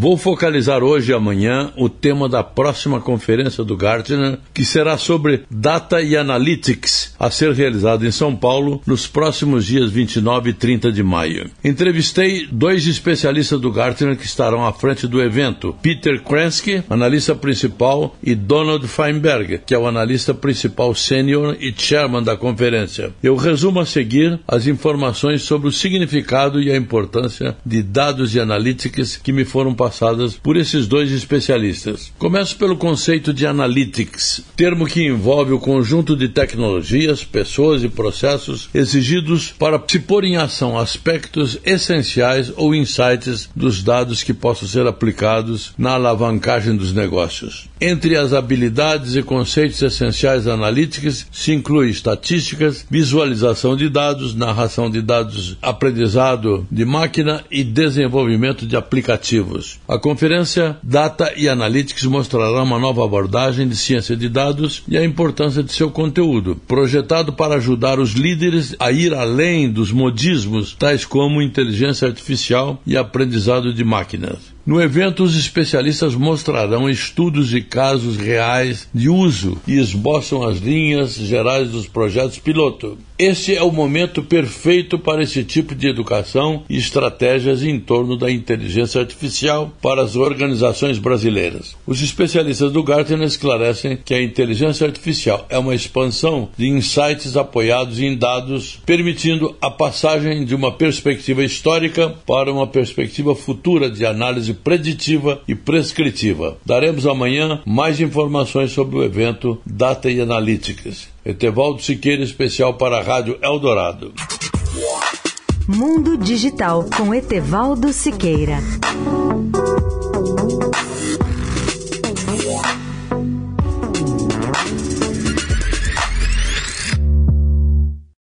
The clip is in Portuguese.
Vou focalizar hoje e amanhã o tema da próxima conferência do Gartner, que será sobre Data e Analytics, a ser realizada em São Paulo nos próximos dias 29 e 30 de maio. Entrevistei dois especialistas do Gartner que estarão à frente do evento: Peter Kransky, analista principal, e Donald Feinberg, que é o analista principal sênior e chairman da conferência. Eu resumo a seguir as informações sobre o significado e a importância de dados e analytics que me foram passados passadas por esses dois especialistas. Começo pelo conceito de analytics, termo que envolve o conjunto de tecnologias, pessoas e processos exigidos para se pôr em ação aspectos essenciais ou insights dos dados que possam ser aplicados na alavancagem dos negócios. Entre as habilidades e conceitos essenciais analíticos se inclui estatísticas, visualização de dados, narração de dados, aprendizado de máquina e desenvolvimento de aplicativos. A conferência Data e Analytics mostrará uma nova abordagem de ciência de dados e a importância de seu conteúdo, projetado para ajudar os líderes a ir além dos modismos tais como inteligência artificial e aprendizado de máquinas. No evento, os especialistas mostrarão estudos de casos reais de uso e esboçam as linhas gerais dos projetos piloto. Este é o momento perfeito para esse tipo de educação e estratégias em torno da inteligência artificial para as organizações brasileiras. Os especialistas do Gartner esclarecem que a inteligência artificial é uma expansão de insights apoiados em dados, permitindo a passagem de uma perspectiva histórica para uma perspectiva futura de análise preditiva e prescritiva. Daremos amanhã mais informações sobre o evento Data e Analytics. Etevaldo Siqueira, especial para a Rádio Eldorado. Mundo Digital com Etevaldo Siqueira.